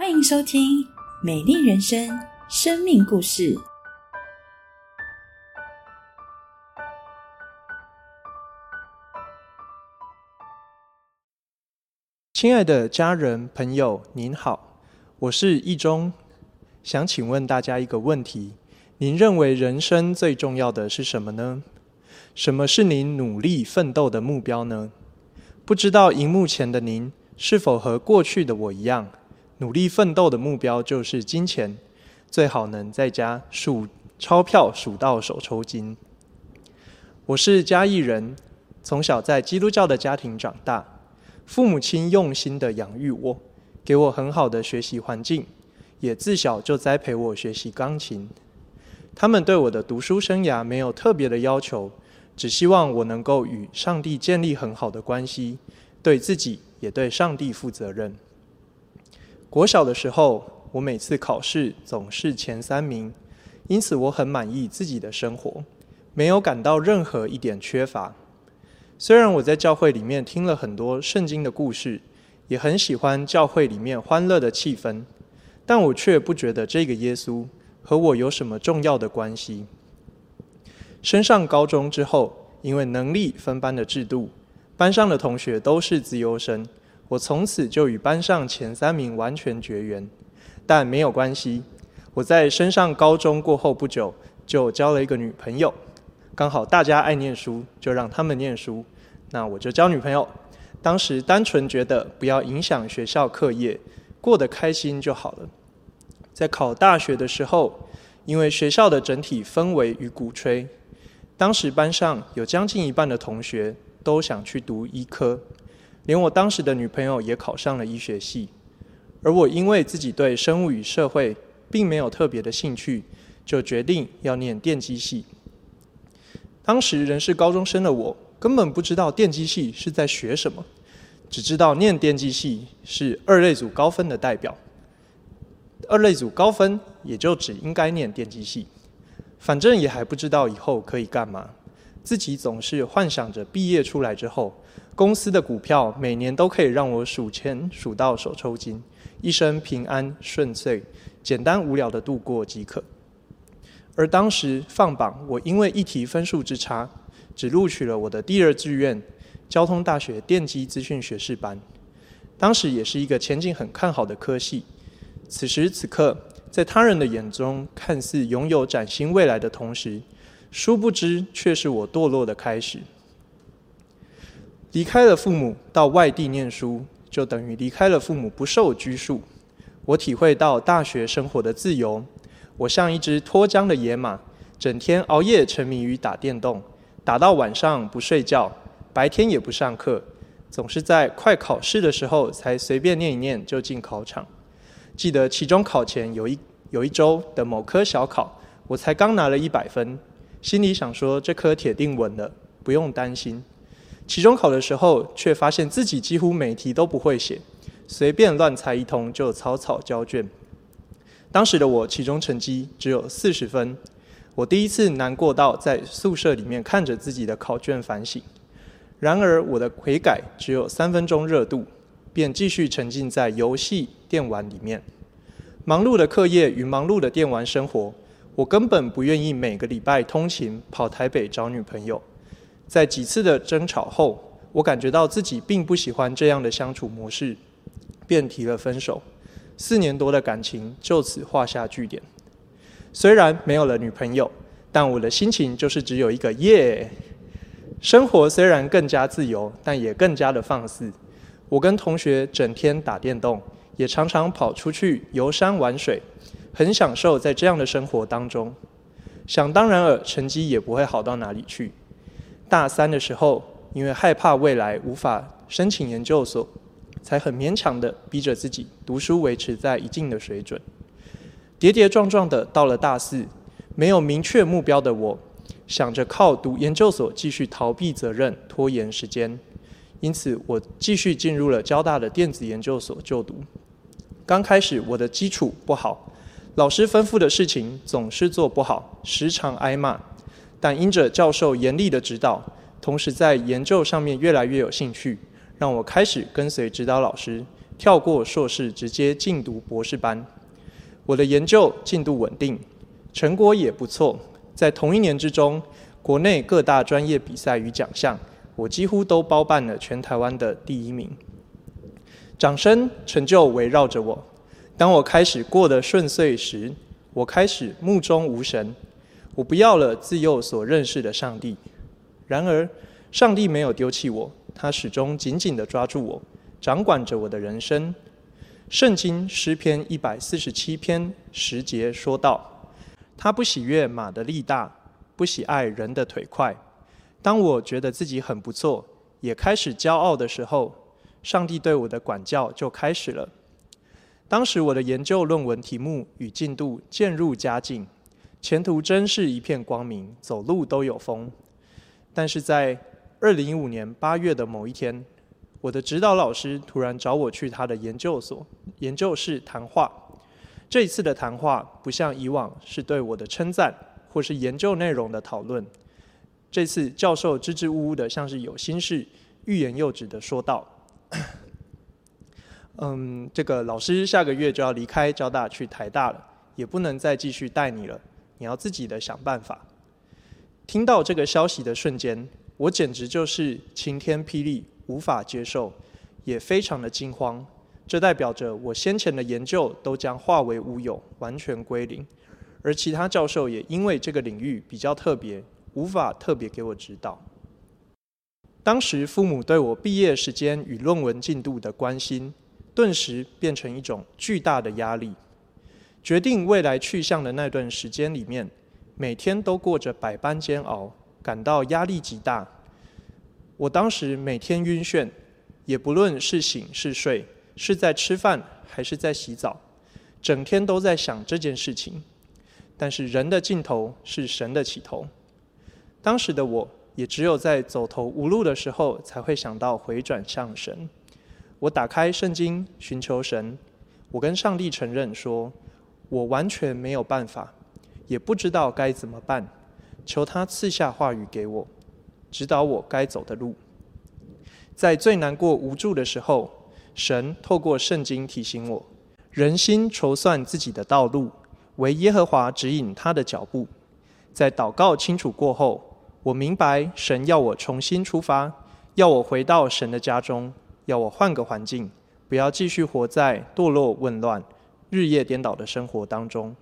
欢迎收听《美丽人生》生命故事。亲爱的家人朋友，您好，我是易中，想请问大家一个问题：您认为人生最重要的是什么呢？什么是您努力奋斗的目标呢？不知道荧幕前的您是否和过去的我一样，努力奋斗的目标就是金钱，最好能在家数钞票数到手抽筋。我是嘉义人，从小在基督教的家庭长大。父母亲用心的养育我，给我很好的学习环境，也自小就栽培我学习钢琴。他们对我的读书生涯没有特别的要求，只希望我能够与上帝建立很好的关系，对自己也对上帝负责任。国小的时候，我每次考试总是前三名，因此我很满意自己的生活，没有感到任何一点缺乏。虽然我在教会里面听了很多圣经的故事，也很喜欢教会里面欢乐的气氛，但我却不觉得这个耶稣和我有什么重要的关系。升上高中之后，因为能力分班的制度，班上的同学都是自由生，我从此就与班上前三名完全绝缘。但没有关系，我在升上高中过后不久，就交了一个女朋友。刚好大家爱念书，就让他们念书，那我就交女朋友。当时单纯觉得不要影响学校课业，过得开心就好了。在考大学的时候，因为学校的整体氛围与鼓吹，当时班上有将近一半的同学都想去读医科，连我当时的女朋友也考上了医学系。而我因为自己对生物与社会并没有特别的兴趣，就决定要念电机系。当时仍是高中生的我，根本不知道电机系是在学什么，只知道念电机系是二类组高分的代表。二类组高分也就只应该念电机系，反正也还不知道以后可以干嘛。自己总是幻想着毕业出来之后，公司的股票每年都可以让我数钱数到手抽筋，一生平安顺遂，简单无聊的度过即可。而当时放榜，我因为一题分数之差，只录取了我的第二志愿——交通大学电机资讯学士班。当时也是一个前景很看好的科系。此时此刻，在他人的眼中看似拥有崭新未来的同时，殊不知却是我堕落的开始。离开了父母到外地念书，就等于离开了父母不受拘束。我体会到大学生活的自由。我像一只脱缰的野马，整天熬夜沉迷于打电动，打到晚上不睡觉，白天也不上课，总是在快考试的时候才随便念一念就进考场。记得期中考前有一有一周的某科小考，我才刚拿了一百分，心里想说这科铁定稳了，不用担心。期中考的时候，却发现自己几乎每题都不会写，随便乱猜一通就草草交卷。当时的我，期中成绩只有四十分。我第一次难过到在宿舍里面看着自己的考卷反省。然而，我的悔改只有三分钟热度，便继续沉浸在游戏电玩里面。忙碌的课业与忙碌的电玩生活，我根本不愿意每个礼拜通勤跑台北找女朋友。在几次的争吵后，我感觉到自己并不喜欢这样的相处模式，便提了分手。四年多的感情就此画下句点。虽然没有了女朋友，但我的心情就是只有一个耶。生活虽然更加自由，但也更加的放肆。我跟同学整天打电动，也常常跑出去游山玩水，很享受在这样的生活当中。想当然尔，成绩也不会好到哪里去。大三的时候，因为害怕未来无法申请研究所。才很勉强的逼着自己读书，维持在一定的水准。跌跌撞撞的到了大四，没有明确目标的我，想着靠读研究所继续逃避责任、拖延时间。因此，我继续进入了交大的电子研究所就读。刚开始，我的基础不好，老师吩咐的事情总是做不好，时常挨骂。但因着教授严厉的指导，同时在研究上面越来越有兴趣。让我开始跟随指导老师，跳过硕士直接进读博士班。我的研究进度稳定，成果也不错。在同一年之中，国内各大专业比赛与奖项，我几乎都包办了全台湾的第一名。掌声、成就围绕着我。当我开始过得顺遂时，我开始目中无神。我不要了自幼所认识的上帝。然而，上帝没有丢弃我，他始终紧紧地抓住我，掌管着我的人生。圣经诗篇一百四十七篇十节说道：“他不喜悦马的力大，不喜爱人的腿快。”当我觉得自己很不错，也开始骄傲的时候，上帝对我的管教就开始了。当时我的研究论文题目与进度渐入佳境，前途真是一片光明，走路都有风。但是在二零一五年八月的某一天，我的指导老师突然找我去他的研究所、研究室谈话。这一次的谈话不像以往是对我的称赞或是研究内容的讨论，这次教授支支吾吾的，像是有心事、欲言又止的说道。嗯，这个老师下个月就要离开交大去台大了，也不能再继续带你了，你要自己的想办法。听到这个消息的瞬间，我简直就是晴天霹雳，无法接受，也非常的惊慌。这代表着我先前的研究都将化为乌有，完全归零，而其他教授也因为这个领域比较特别，无法特别给我指导。当时父母对我毕业时间与论文进度的关心。顿时变成一种巨大的压力。决定未来去向的那段时间里面，每天都过着百般煎熬，感到压力极大。我当时每天晕眩，也不论是醒是睡，是在吃饭还是在洗澡，整天都在想这件事情。但是人的尽头是神的起头。当时的我也只有在走投无路的时候，才会想到回转向神。我打开圣经寻求神，我跟上帝承认说，我完全没有办法，也不知道该怎么办，求他赐下话语给我，指导我该走的路。在最难过无助的时候，神透过圣经提醒我：人心筹算自己的道路，唯耶和华指引他的脚步。在祷告清楚过后，我明白神要我重新出发，要我回到神的家中。要我换个环境，不要继续活在堕落、混乱、日夜颠倒的生活当中。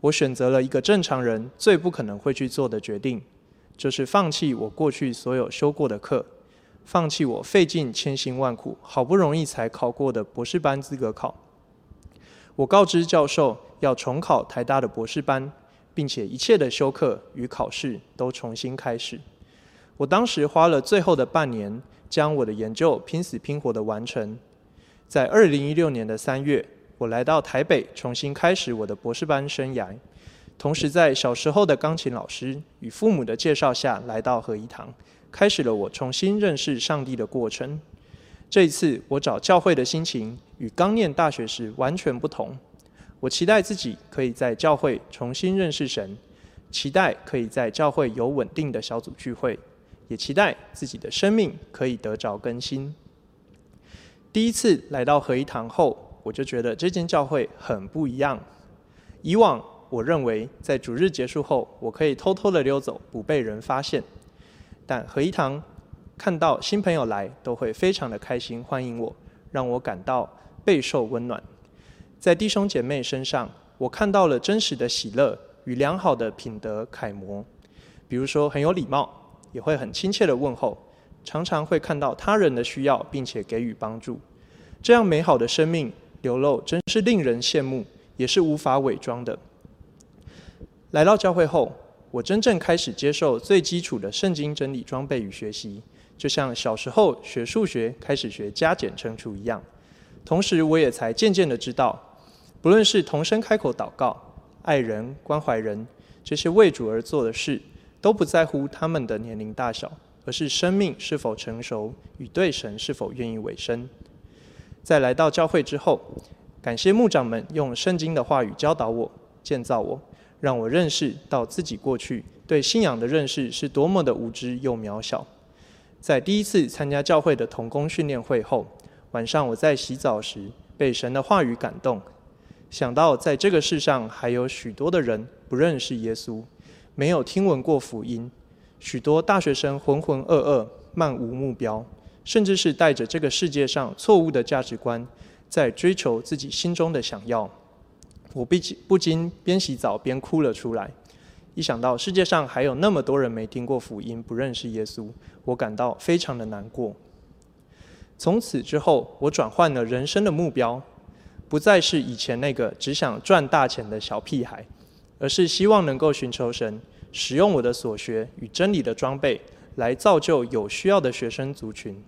我选择了一个正常人最不可能会去做的决定，就是放弃我过去所有修过的课，放弃我费尽千辛万苦好不容易才考过的博士班资格考。我告知教授要重考台大的博士班，并且一切的修课与考试都重新开始。我当时花了最后的半年。将我的研究拼死拼活的完成。在二零一六年的三月，我来到台北，重新开始我的博士班生涯。同时，在小时候的钢琴老师与父母的介绍下，来到合一堂，开始了我重新认识上帝的过程。这一次，我找教会的心情与刚念大学时完全不同。我期待自己可以在教会重新认识神，期待可以在教会有稳定的小组聚会。也期待自己的生命可以得着更新。第一次来到合一堂后，我就觉得这间教会很不一样。以往我认为在主日结束后，我可以偷偷的溜走，不被人发现。但合一堂看到新朋友来，都会非常的开心欢迎我，让我感到备受温暖。在弟兄姐妹身上，我看到了真实的喜乐与良好的品德楷模，比如说很有礼貌。也会很亲切的问候，常常会看到他人的需要，并且给予帮助。这样美好的生命流露，真是令人羡慕，也是无法伪装的。来到教会后，我真正开始接受最基础的圣经真理装备与学习，就像小时候学数学开始学加减乘除一样。同时，我也才渐渐的知道，不论是同声开口祷告、爱人、关怀人，这些为主而做的事。都不在乎他们的年龄大小，而是生命是否成熟与对神是否愿意委身。在来到教会之后，感谢牧长们用圣经的话语教导我、建造我，让我认识到自己过去对信仰的认识是多么的无知又渺小。在第一次参加教会的童工训练会后，晚上我在洗澡时被神的话语感动，想到在这个世上还有许多的人不认识耶稣，没有听闻过福音，许多大学生浑浑噩噩、漫无目标，甚至是带着这个世界上错误的价值观，在追求自己心中的想要。我不禁不禁边洗澡边哭了出来。一想到世界上还有那么多人没听过福音、不认识耶稣，我感到非常的难过。从此之后，我转换了人生的目标，不再是以前那个只想赚大钱的小屁孩，而是希望能够寻求神，使用我的所学与真理的装备，来造就有需要的学生族群。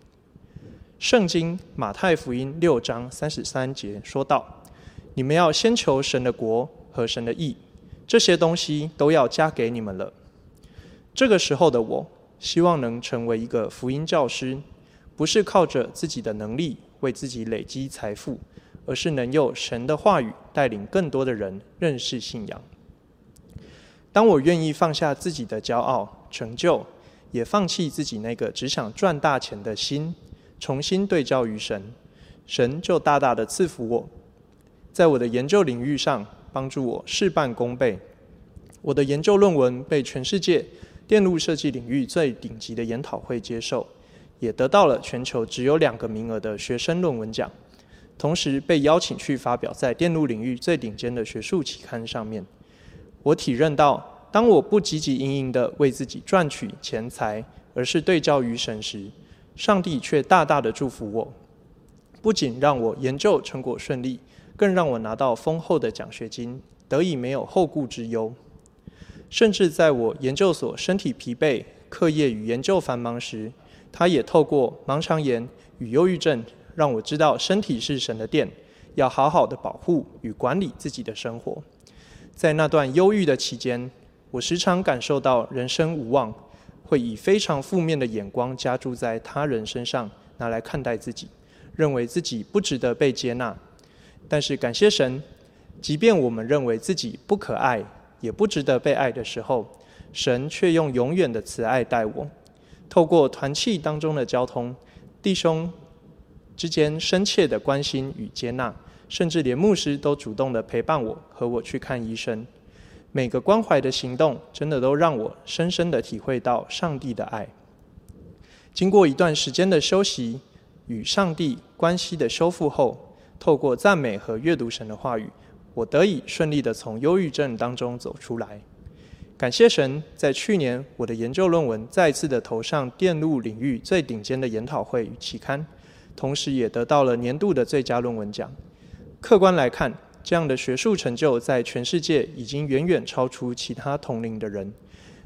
圣经马太福音六章三十三节说道：“你们要先求神的国和神的义。”这些东西都要加给你们了。这个时候的我，希望能成为一个福音教师，不是靠着自己的能力为自己累积财富，而是能用神的话语带领更多的人认识信仰。当我愿意放下自己的骄傲、成就，也放弃自己那个只想赚大钱的心，重新对焦于神，神就大大的赐福我，在我的研究领域上。帮助我事半功倍。我的研究论文被全世界电路设计领域最顶级的研讨会接受，也得到了全球只有两个名额的学生论文奖。同时被邀请去发表在电路领域最顶尖的学术期刊上面。我体认到，当我不汲汲营营的为自己赚取钱财，而是对焦于神时，上帝却大大的祝福我，不仅让我研究成果顺利。更让我拿到丰厚的奖学金，得以没有后顾之忧。甚至在我研究所身体疲惫、课业与研究繁忙时，他也透过盲肠炎与忧郁症，让我知道身体是神的殿，要好好的保护与管理自己的生活。在那段忧郁的期间，我时常感受到人生无望，会以非常负面的眼光加注在他人身上，拿来看待自己，认为自己不值得被接纳。但是感谢神，即便我们认为自己不可爱，也不值得被爱的时候，神却用永远的慈爱待我。透过团契当中的交通，弟兄之间深切的关心与接纳，甚至连牧师都主动的陪伴我和我去看医生。每个关怀的行动，真的都让我深深的体会到上帝的爱。经过一段时间的休息与上帝关系的修复后。透过赞美和阅读神的话语，我得以顺利的从忧郁症当中走出来。感谢神，在去年我的研究论文再次的投上电路领域最顶尖的研讨会与期刊，同时也得到了年度的最佳论文奖。客观来看，这样的学术成就在全世界已经远远超出其他同龄的人。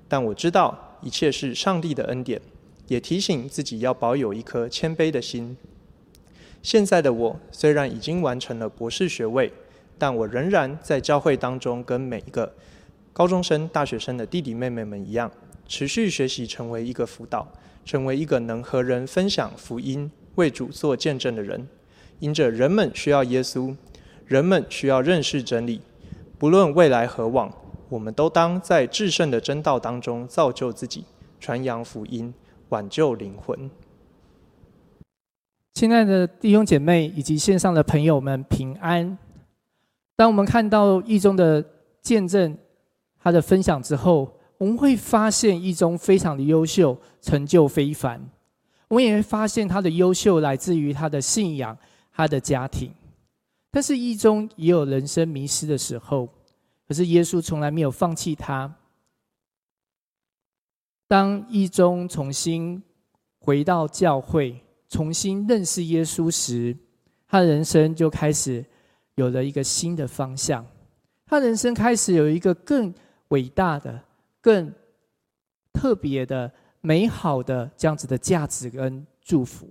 但我知道一切是上帝的恩典，也提醒自己要保有一颗谦卑的心。现在的我虽然已经完成了博士学位，但我仍然在教会当中，跟每一个高中生、大学生的弟弟妹妹们一样，持续学习，成为一个辅导，成为一个能和人分享福音、为主做见证的人。因着人们需要耶稣，人们需要认识真理，不论未来何往，我们都当在至圣的真道当中造就自己，传扬福音，挽救灵魂。亲爱的弟兄姐妹以及线上的朋友们，平安。当我们看到一中的见证，他的分享之后，我们会发现一中非常的优秀，成就非凡。我们也会发现他的优秀来自于他的信仰，他的家庭。但是一中也有人生迷失的时候，可是耶稣从来没有放弃他。当一中重新回到教会。重新认识耶稣时，他的人生就开始有了一个新的方向。他人生开始有一个更伟大的、更特别的、美好的这样子的价值跟祝福。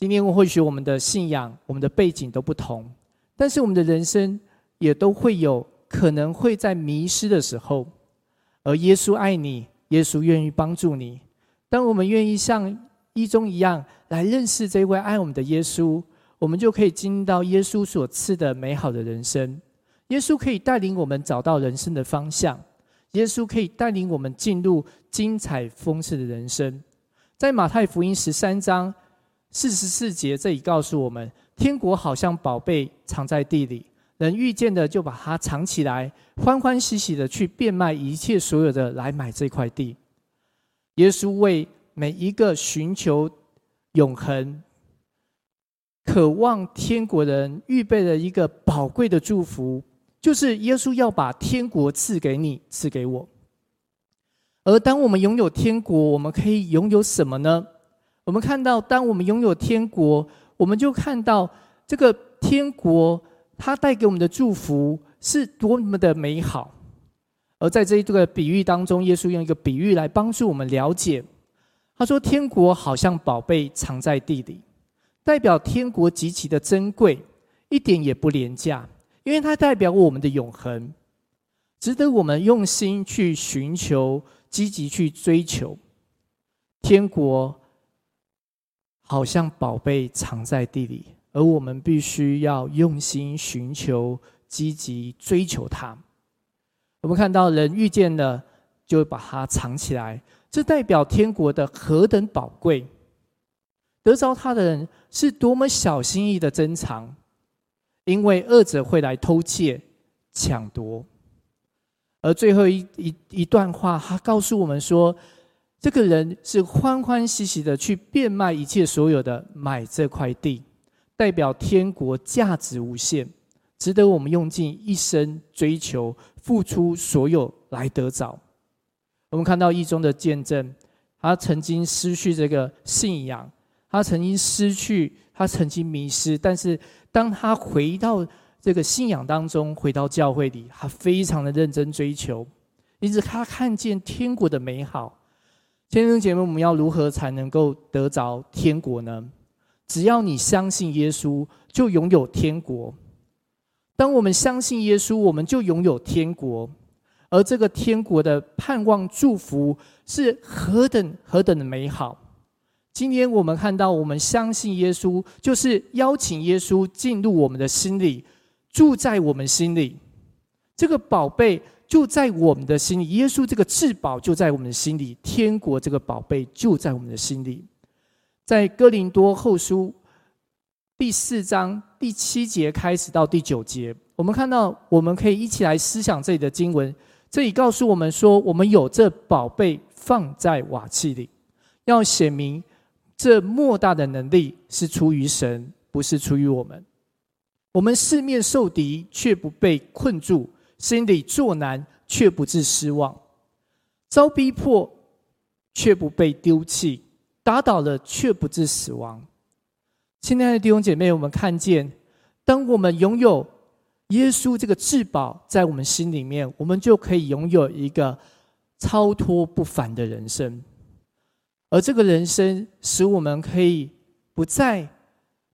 今天或许我们的信仰、我们的背景都不同，但是我们的人生也都会有可能会在迷失的时候。而耶稣爱你，耶稣愿意帮助你。当我们愿意像一中一样来认识这位爱我们的耶稣，我们就可以经历到耶稣所赐的美好的人生。耶稣可以带领我们找到人生的方向，耶稣可以带领我们进入精彩丰盛的人生。在马太福音十三章四十四节这里告诉我们，天国好像宝贝藏在地里，人遇见的就把它藏起来，欢欢喜喜的去变卖一切所有的来买这块地。耶稣为每一个寻求永恒、渴望天国人预备了一个宝贵的祝福，就是耶稣要把天国赐给你，赐给我。而当我们拥有天国，我们可以拥有什么呢？我们看到，当我们拥有天国，我们就看到这个天国它带给我们的祝福是多么的美好。而在这一个比喻当中，耶稣用一个比喻来帮助我们了解。他说：“天国好像宝贝藏在地里，代表天国极其的珍贵，一点也不廉价，因为它代表我们的永恒，值得我们用心去寻求。”积极去追求天国，好像宝贝藏在地里，而我们必须要用心寻求，积极追求它。我们看到人遇见了，就把它藏起来，这代表天国的何等宝贵。得着它的人是多么小心翼翼的珍藏，因为恶者会来偷窃、抢夺。而最后一一一段话，他告诉我们说，这个人是欢欢喜喜的去变卖一切所有的买这块地，代表天国价值无限，值得我们用尽一生追求、付出所有来得着。我们看到一中的见证，他曾经失去这个信仰，他曾经失去，他曾经迷失，但是当他回到。这个信仰当中，回到教会里，他非常的认真追求，因此他看见天国的美好。先生姐妹，我们要如何才能够得着天国呢？只要你相信耶稣，就拥有天国。当我们相信耶稣，我们就拥有天国。而这个天国的盼望、祝福是何等何等的美好！今天我们看到，我们相信耶稣，就是邀请耶稣进入我们的心里。住在我们心里，这个宝贝就在我们的心里。耶稣这个至宝就在我们的心里，天国这个宝贝就在我们的心里。在哥林多后书第四章第七节开始到第九节，我们看到，我们可以一起来思想这里的经文。这里告诉我们说，我们有这宝贝放在瓦器里，要显明这莫大的能力是出于神，不是出于我们。我们四面受敌，却不被困住；心里作难，却不致失望；遭逼迫，却不被丢弃；打倒了，却不致死亡。亲爱的弟兄姐妹，我们看见，当我们拥有耶稣这个至宝在我们心里面，我们就可以拥有一个超脱不凡的人生。而这个人生，使我们可以不再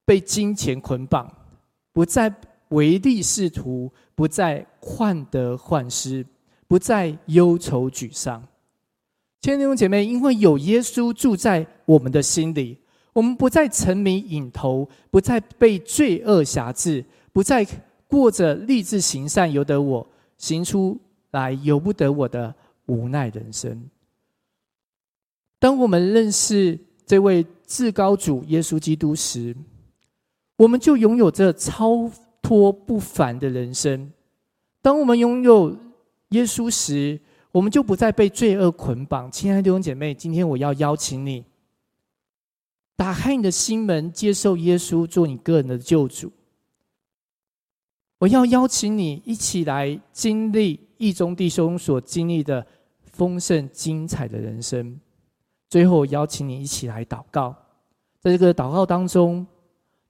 被金钱捆绑。不再唯利是图，不再患得患失，不再忧愁沮丧。亲爱的弟兄姐妹，因为有耶稣住在我们的心里，我们不再沉迷瘾头，不再被罪恶辖制，不再过着立志行善由得我，行出来由不得我的无奈人生。当我们认识这位至高主耶稣基督时，我们就拥有这超脱不凡的人生。当我们拥有耶稣时，我们就不再被罪恶捆绑。亲爱的弟兄姐妹，今天我要邀请你，打开你的心门，接受耶稣做你个人的救主。我要邀请你一起来经历一中弟兄所经历的丰盛精彩的人生。最后，邀请你一起来祷告，在这个祷告当中。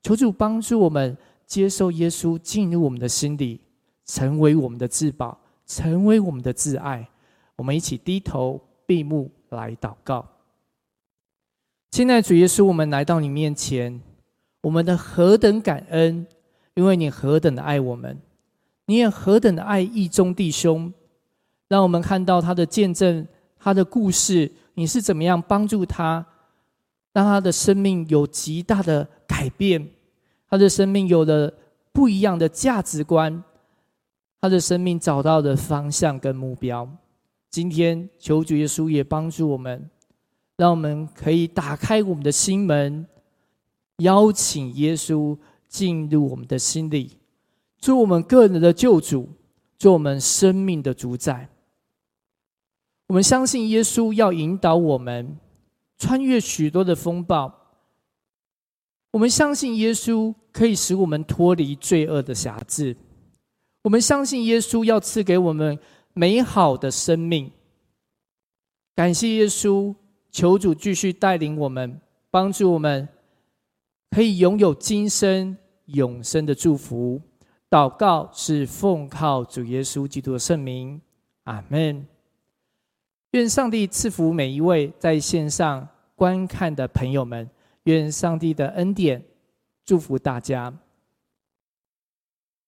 求主帮助我们接受耶稣进入我们的心里，成为我们的至宝，成为我们的挚爱。我们一起低头闭目来祷告。亲爱的主耶稣，我们来到你面前，我们的何等感恩，因为你何等的爱我们，你也何等的爱义中弟兄，让我们看到他的见证，他的故事，你是怎么样帮助他，让他的生命有极大的改变。他的生命有了不一样的价值观，他的生命找到的方向跟目标。今天求主耶稣也帮助我们，让我们可以打开我们的心门，邀请耶稣进入我们的心里，做我们个人的救主，做我们生命的主宰。我们相信耶稣要引导我们穿越许多的风暴。我们相信耶稣可以使我们脱离罪恶的辖制。我们相信耶稣要赐给我们美好的生命。感谢耶稣，求主继续带领我们，帮助我们，可以拥有今生永生的祝福。祷告是奉靠主耶稣基督的圣名，阿门。愿上帝赐福每一位在线上观看的朋友们。愿上帝的恩典祝福大家。